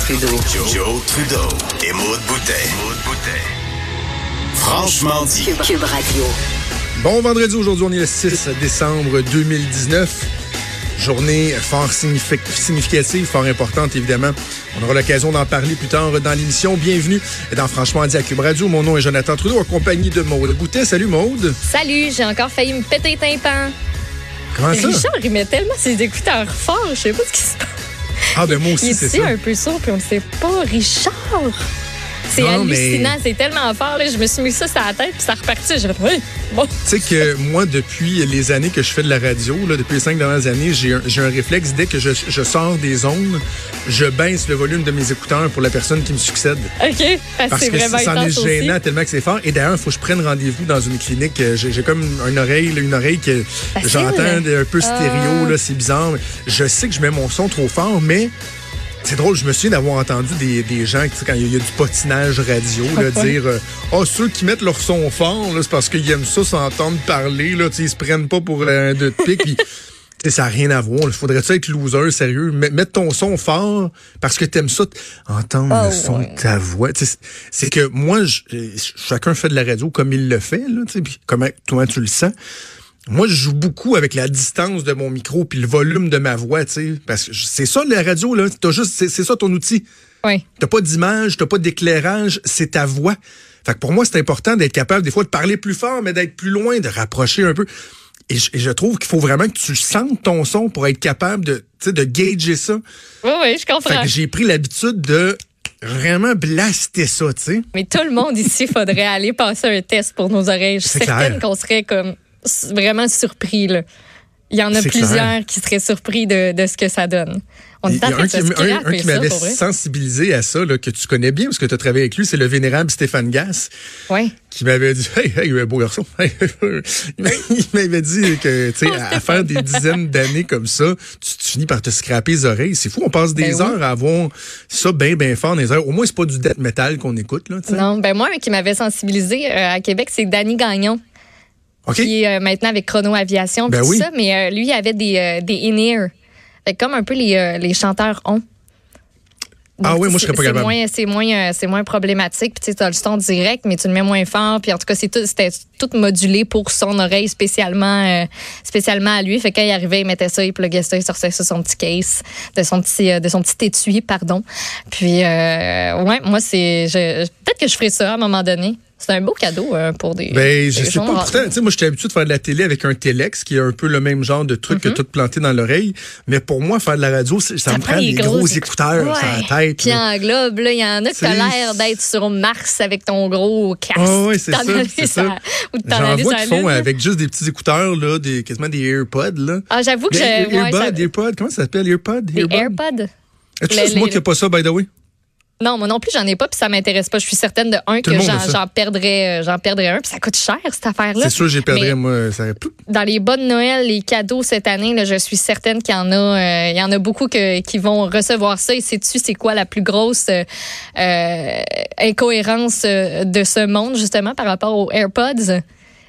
Trudeau. Joe, Trudeau et Maude Boutet. Franchement dit. Cube, Cube Radio. Bon vendredi, aujourd'hui on est le 6 décembre 2019. Journée fort signifi- significative, fort importante évidemment. On aura l'occasion d'en parler plus tard dans l'émission. Bienvenue dans Franchement dit à Cube Radio. Mon nom est Jonathan Trudeau, en compagnie de Maude Boutet. Salut Maude. Salut, j'ai encore failli me péter les tympans. Comment ça? Richard, il met tellement ses écouteurs forts, je sais pas ce qui se passe. Ah ben moi aussi, c'est ça. un peu sourd, puis on ne sait pas. Richard! C'est mais- hallucinant, c'est tellement fort. Là. Je me suis mis ça sur la tête, puis ça repartit. Fait, oui, bon. Tu sais que moi, depuis les années que je fais de la radio, là, depuis les cinq dernières années, j'ai un, j'ai un réflexe. Dès que je, je sors des zones, je baisse le volume de mes écouteurs pour la personne qui me succède. OK, parce, Parce c'est que ça en est aussi. gênant tellement que c'est fort. Et d'ailleurs, il faut que je prenne rendez-vous dans une clinique. Euh, J'ai comme une oreille, une oreille que j'entends un peu stéréo. Ah. là, C'est bizarre. Je sais que je mets mon son trop fort, mais c'est drôle. Je me souviens d'avoir entendu des, des gens, quand il y, a- il y a du potinage radio, là, dire euh, Ah, ceux qui mettent leur son fort, c'est parce qu'ils aiment ça s'entendre parler. Là, ils se prennent pas pour euh, un de pique. sais, ça n'a rien à voir. Il faudrait ça être loser, sérieux? Met- Mettre ton son fort parce que t'aimes ça, entendre Oh, le son ouais. de ta voix. C'est que moi, je- chacun fait de la radio comme il le fait, là, tu sais, puis comment toi tu le sens. Moi, je joue beaucoup avec la distance de mon micro puis le volume de ma voix, tu sais, parce que c'est ça la radio là. T'as juste, c'est c'est ça ton outil. Oui. T'as pas d'image, t'as pas d'éclairage, c'est ta voix. Fait que pour moi, c'est important d'être capable des fois de parler plus fort, mais d'être plus loin, de rapprocher un peu. Et je, et je trouve qu'il faut vraiment que tu sentes ton son pour être capable de, tu sais, de gager ça. Oui, oui, je Fait comprends. que j'ai pris l'habitude de vraiment blaster ça, tu sais. Mais tout le monde ici, faudrait aller passer un test pour nos oreilles. Je suis certaine qu'on serait comme vraiment surpris. Là. Il y en a plusieurs clair. qui seraient surpris de, de ce que ça donne. On Il est y a un qui, un- qui m'avait sensibilisé à ça, là, que tu connais bien parce que tu as travaillé avec lui, c'est le vénérable Stéphane Gass. Ouais. qui m'avait dit Hey, hey, beau garçon. Il m'avait dit que, tu sais, à, à faire des dizaines d'années comme ça, tu, tu finis par te scraper les oreilles. C'est fou, on passe des Ben oui. heures à avoir ça bien, bien fort dans les heures. Au moins, c'est pas du death metal qu'on écoute, là. Non, ben moi, un qui m'avait sensibilisé euh, à Québec, c'est Danny Gagnon, OK? qui est euh, maintenant avec Chrono Aviation, Ben tout ça, mais euh, lui, il avait des, euh, des in-ear. Comme un peu les, euh, les chanteurs ont. Ah oui, moi, je serais pas c'est capable. moins- C'est moins, euh, c'est moins problématique. Puis tu as le son direct, mais tu le mets moins fort. Puis en tout cas, c'est tout, c'était tout modulé pour son oreille spécialement, euh, spécialement à lui. Fait que quand il arrivait, il mettait ça, il pluguait ça, il sortait ça son petit case, de son petit, euh, de son petit étui, pardon. Puis euh, ouais, moi c'est, peut-être que je ferai ça à un moment donné. C'est un beau cadeau euh, pour des. Ben, je sais pas. Pourtant, tu sais, moi, j'étais habitué de faire de la télé avec un Telex, qui est un peu le même genre de truc que tout planté dans l'oreille. Mais pour moi, faire de la radio, ça, me prend des gros écouteurs Ouais. sur la tête. Puis en globe, là, il y en a qui l'air d'être sur Mars avec ton gros casque. Ah oui, c'est ça, ça. J'en vois qui font avec juste des petits écouteurs, là, des, quasiment des AirPods, là. Ah, j'avoue que j'ai. ouais, ça- AirPods, comment ça s'appelle? AirPod? Des Earbud? AirPods? Est-ce que c'est moi qui n'ai pas ça, by the way? Non, moi non plus, j'en ai pas, puis ça m'intéresse pas. Je suis certaine de un Tout que j'en perdrais, euh, j'en perdrais un, puis ça coûte cher cette affaire-là. C'est sûr, j'ai perdu, Mais- moi. Ça... Dans les bonnes Noël, les cadeaux cette année, là, je suis certaine qu'il y en a, euh, il y en a beaucoup que- qui vont recevoir ça. Et sais-tu, c'est quoi la plus grosse euh, incohérence de ce monde justement par rapport aux AirPods?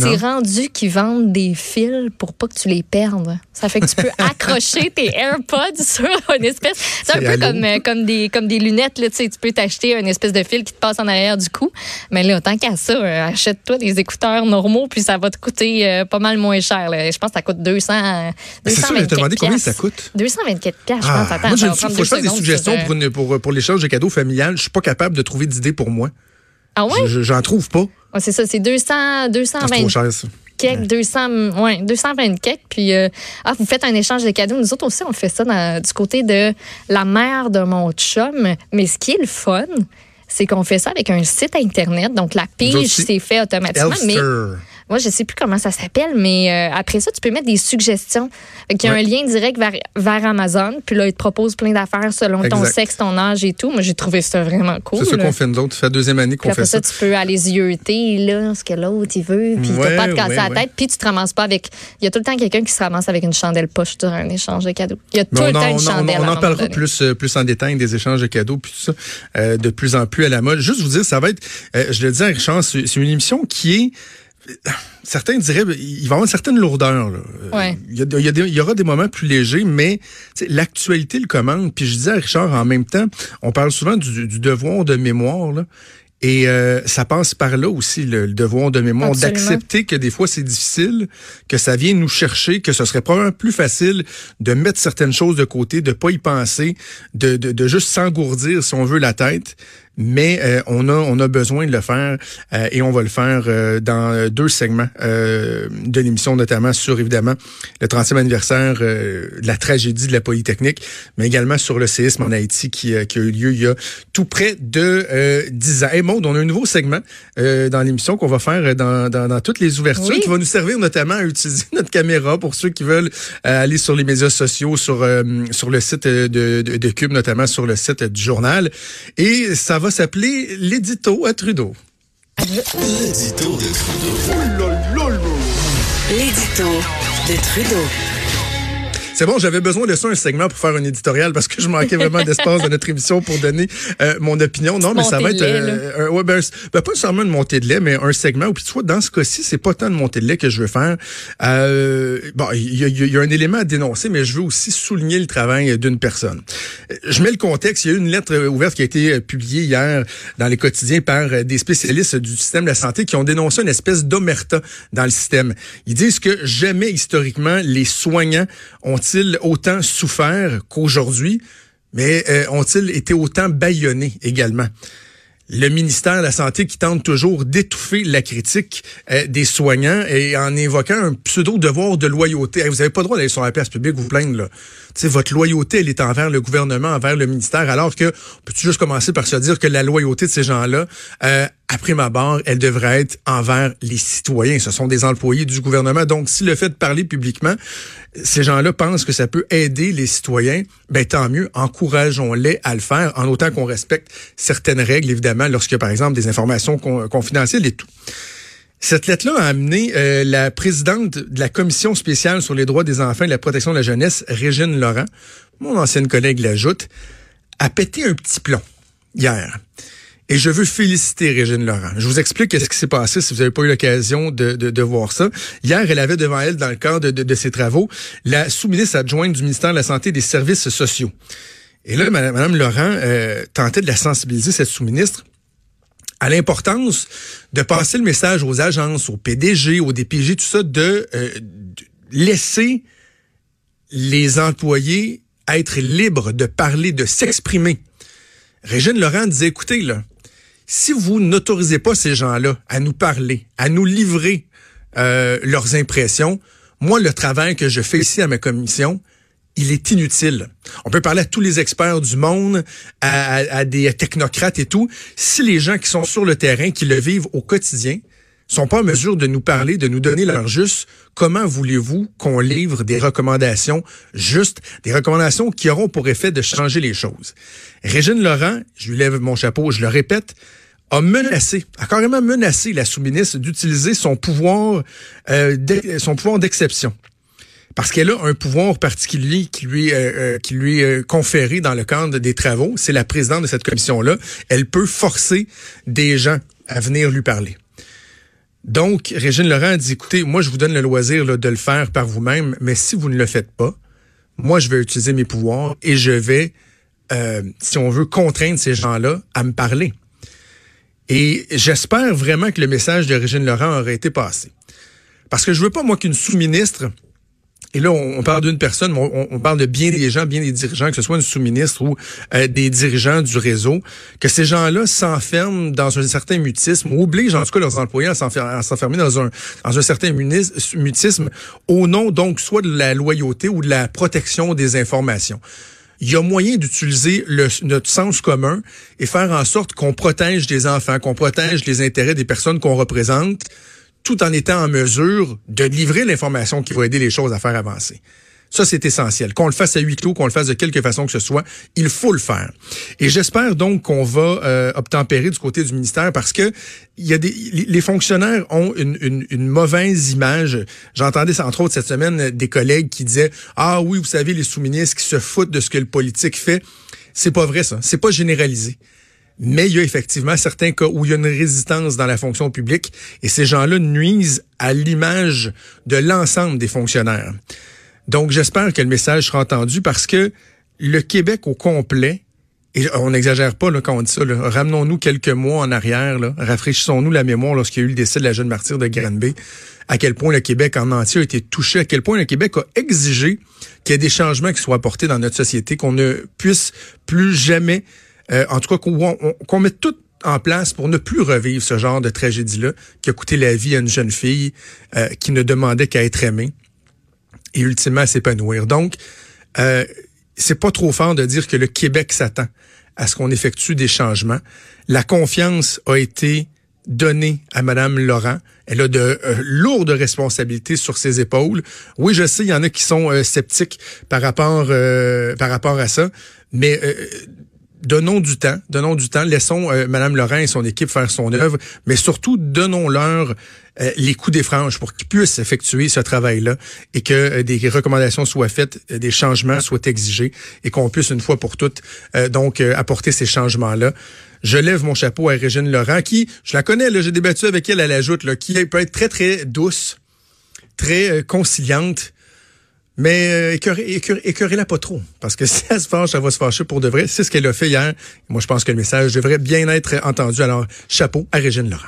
C'est rendu qu'ils vendent des fils pour pas que tu les perdes. Ça fait que tu peux accrocher tes AirPods sur une espèce. C'est un peu comme, euh, comme, des, comme des lunettes. Là, tu peux t'acheter une espèce de fil qui te passe en arrière du cou. Mais là, tant qu'à ça, euh, achète-toi des écouteurs normaux, puis ça va te coûter euh, pas mal moins cher. là. Je pense que ça coûte 200. Mais C'est sûr, je 224 te demandé combien ça coûte. 224 piastres, je Ah, pense. Attends, moi, ça faut que je fasse des suggestions pour, une- pour, pour l'échange de cadeaux familial. Je suis pas capable de trouver d'idées pour moi. Ah ouais? Je- je- J'en trouve pas. Ouais, c'est ça, c'est 200, Ah, C'est 220 trop cher, ça. quelques, 200, ouais, 220 quelques. Puis, euh, ah, vous faites un échange de cadeaux. Nous autres aussi, on fait ça dans- du côté de la mère de mon chum. Mais ce qui est le fun, c'est qu'on fait ça avec un site Internet. Donc, la pige s'est fait automatiquement. Mais. Moi, je sais plus comment ça s'appelle, mais euh, après ça, tu peux mettre des suggestions. Il y a Ouais. un lien direct vers, vers Amazon. Puis là, il te propose plein d'affaires selon ton sexe, ton âge et tout. Moi, j'ai trouvé ça vraiment cool. C'est ça là. qu'on fait nous autres. Ça fait la deuxième année qu'on après fait ça, ça. tu peux aller zioter, là, ce que l'autre, il veut, puis Ouais, t'as pas te casser ouais, la tête, puis tu te ramasses pas avec... Il y a tout le temps quelqu'un qui se ramasse avec une chandelle poche durant un échange de cadeaux. Il y a tout le on, temps une on chandelle. on un en parlera plus, euh, plus en détail des échanges de cadeaux puis tout ça, euh, de plus en plus à la mode. Juste vous dire, ça va être, euh, je le dis à Richard, c'est une émission qui est certains diraient il va y avoir une certaine lourdeur. Là. Ouais. Il, y a- il y a des- il y aura des moments plus légers, mais l'actualité le commande. Puis je disais à Richard, en même temps, on parle souvent du, du devoir de mémoire. Là. Et euh, ça passe par là aussi, le, le devoir de mémoire, d'accepter que des fois c'est difficile, que ça vient nous chercher, que ce serait probablement plus facile de mettre certaines choses de côté, de pas y penser, de, de, de juste s'engourdir, si on veut, la tête. Mais euh, on a on a besoin de le faire euh, et on va le faire euh, dans deux segments euh, de l'émission, notamment sur évidemment le 30e anniversaire euh, de la tragédie de la Polytechnique, mais également sur le séisme en Haïti qui, euh, qui a eu lieu il y a tout près de euh, 10 ans. Et Maud, on a un nouveau segment euh, dans l'émission qu'on va faire dans, dans, dans toutes les ouvertures Oui. qui va nous servir notamment à utiliser notre caméra pour ceux qui veulent aller sur les médias sociaux, sur, euh, sur le site de, de, de Cube, notamment sur le site du journal. Et ça va s'appeler l'édito à Trudeau. L'édito de Trudeau. L'édito de Trudeau. C'est bon, j'avais besoin de ça, un segment pour faire un éditorial parce que je manquais vraiment d'espace dans notre émission pour donner euh, mon opinion. Non, mais ça va être euh, un- ouais, ben, ben, pas seulement une montée de lait, mais un segment. Puis tu vois, dans ce cas-ci, c'est pas tant de montée de lait que je veux faire. Euh, bon, il y, a- il y a un élément à dénoncer, mais je veux aussi souligner le travail d'une personne. Je mets le contexte. Il y a eu une lettre ouverte qui a été euh, publiée hier dans les quotidiens par euh, des spécialistes du système de la santé qui ont dénoncé une espèce d'omerta dans le système. Ils disent que jamais historiquement les soignants ont-ils autant souffert qu'aujourd'hui, mais euh, ont-ils été autant bâillonnés également? Le ministère de la Santé qui tente toujours d'étouffer la critique euh, des soignants et en évoquant un pseudo-devoir de loyauté. Vous n'avez pas le droit d'aller sur la place publique vous plaindre. Là. Votre loyauté, elle est envers le gouvernement, envers le ministère, alors que, peux-tu juste commencer par se dire que la loyauté de ces gens-là, euh, après ma barre, elle devrait être envers les citoyens. Ce sont des employés du gouvernement. Donc, si le fait de parler publiquement, ces gens-là pensent que ça peut aider les citoyens, ben tant mieux, encourageons-les à le faire, en autant qu'on respecte certaines règles, évidemment, lorsqu'il y a, par exemple, des informations con- confidentielles et tout. Cette lettre-là a amené euh, la présidente de la Commission spéciale sur les droits des enfants et la protection de la jeunesse, Régine Laurent, mon ancienne collègue l'ajoute, à péter un petit plomb hier. Et je veux féliciter Régine Laurent. Je vous explique ce qui s'est passé si vous n'avez pas eu l'occasion de, de, de voir ça. Hier, elle avait devant elle, dans le cadre de, de, de ses travaux, la sous-ministre adjointe du ministère de la Santé et des Services sociaux. Et là, Mme, Madame Laurent euh, tentait de la sensibiliser, cette sous-ministre, à l'importance de passer le message aux agences, aux PDG, aux DPG, tout ça, de, euh, de laisser les employés être libres de parler, de s'exprimer. Régine Laurent disait, écoutez, là, si vous n'autorisez pas ces gens-là à nous parler, à nous livrer euh, leurs impressions, moi, le travail que je fais ici à ma commission, il est inutile. On peut parler à tous les experts du monde, à, des technocrates et tout. Si les gens qui sont sur le terrain, qui le vivent au quotidien, sont pas en mesure de nous parler, de nous donner leur juste, comment voulez-vous qu'on livre des recommandations justes, des recommandations qui auront pour effet de changer les choses? Régine Laurent, je lui lève mon chapeau, je le répète, a menacé, a carrément menacé la sous-ministre d'utiliser son pouvoir, euh, son pouvoir d'exception parce qu'elle a un pouvoir particulier qui lui, euh, euh, qui lui est conféré dans le cadre des travaux. C'est la présidente de cette commission-là. Elle peut forcer des gens à venir lui parler. Donc, Régine Laurent a dit, écoutez, moi, je vous donne le loisir de le faire par vous-même, mais si vous ne le faites pas, moi, je vais utiliser mes pouvoirs et je vais, euh, si on veut, contraindre ces gens-là à me parler. Et j'espère vraiment que le message de Régine Laurent aurait été passé. Parce que je veux pas, moi, qu'une sous-ministre et là, on, parle d'une personne, mais on, on parle de bien des gens, bien des dirigeants, que ce soit une sous-ministre ou euh, des dirigeants du réseau, que ces gens-là s'enferment dans un certain mutisme, ou obligent en tout cas leurs employés à s'enfer- à s'enfermer dans un, dans un certain mutisme, au nom donc soit de la loyauté ou de la protection des informations. Il y a moyen d'utiliser notre sens commun et faire en sorte qu'on protège des enfants, qu'on protège les intérêts des personnes qu'on représente, tout en étant en mesure de livrer l'information qui va aider les choses à faire avancer. Ça, c'est essentiel. Qu'on le fasse à huis clos, qu'on le fasse de quelque façon que ce soit, il faut le faire. Et j'espère donc qu'on va euh, obtempérer du côté du ministère parce que y a des, les fonctionnaires ont une, une, une mauvaise image. J'entendais, entre autres, cette semaine, des collègues qui disaient Ah oui, vous savez, les sous-ministres qui se foutent de ce que le politique fait. C'est pas vrai, ça. C'est pas généralisé. Mais il y a effectivement certains cas où il y a une résistance dans la fonction publique et ces gens-là nuisent à l'image de l'ensemble des fonctionnaires. Donc, j'espère que le message sera entendu parce que le Québec au complet, et on n'exagère pas là, quand on dit ça, ramenons-nous quelques mois en arrière, rafraîchissons-nous la mémoire lorsqu'il y a eu le décès de la jeune martyre de Granby, à quel point le Québec en entier a été touché, à quel point le Québec a exigé qu'il y ait des changements qui soient apportés dans notre société, qu'on ne puisse plus jamais, euh, en tout cas qu'on mette tout en place pour ne plus revivre ce genre de tragédie-là qui a coûté la vie à une jeune fille euh, qui ne demandait qu'à être aimée et ultimement à s'épanouir. Donc, euh, c'est pas trop fort de dire que le Québec s'attend à ce qu'on effectue des changements. La confiance a été donnée à Madame Laurent. Elle a de euh, lourdes responsabilités sur ses épaules. Oui, je sais, il y en a qui sont euh, sceptiques par rapport par rapport à ça, mais donnons du temps, donnons du temps, laissons euh, Madame Laurent et son équipe faire son œuvre, mais surtout donnons-leur euh, les coups des franges pour qu'ils puissent effectuer ce travail-là et que euh, des recommandations soient faites, des changements soient exigés et qu'on puisse une fois pour toutes donc apporter ces changements-là. Je lève mon chapeau à Régine Laurent qui, je la connais, j'ai débattu avec elle à la joute, qui peut être très très douce, très conciliante mais euh, écœurez-la pas trop, parce que si elle se fâche, elle va se fâcher pour de vrai. C'est ce qu'elle a fait hier. Moi, je pense que le message devrait bien être entendu. Alors, chapeau à Régine Laurent.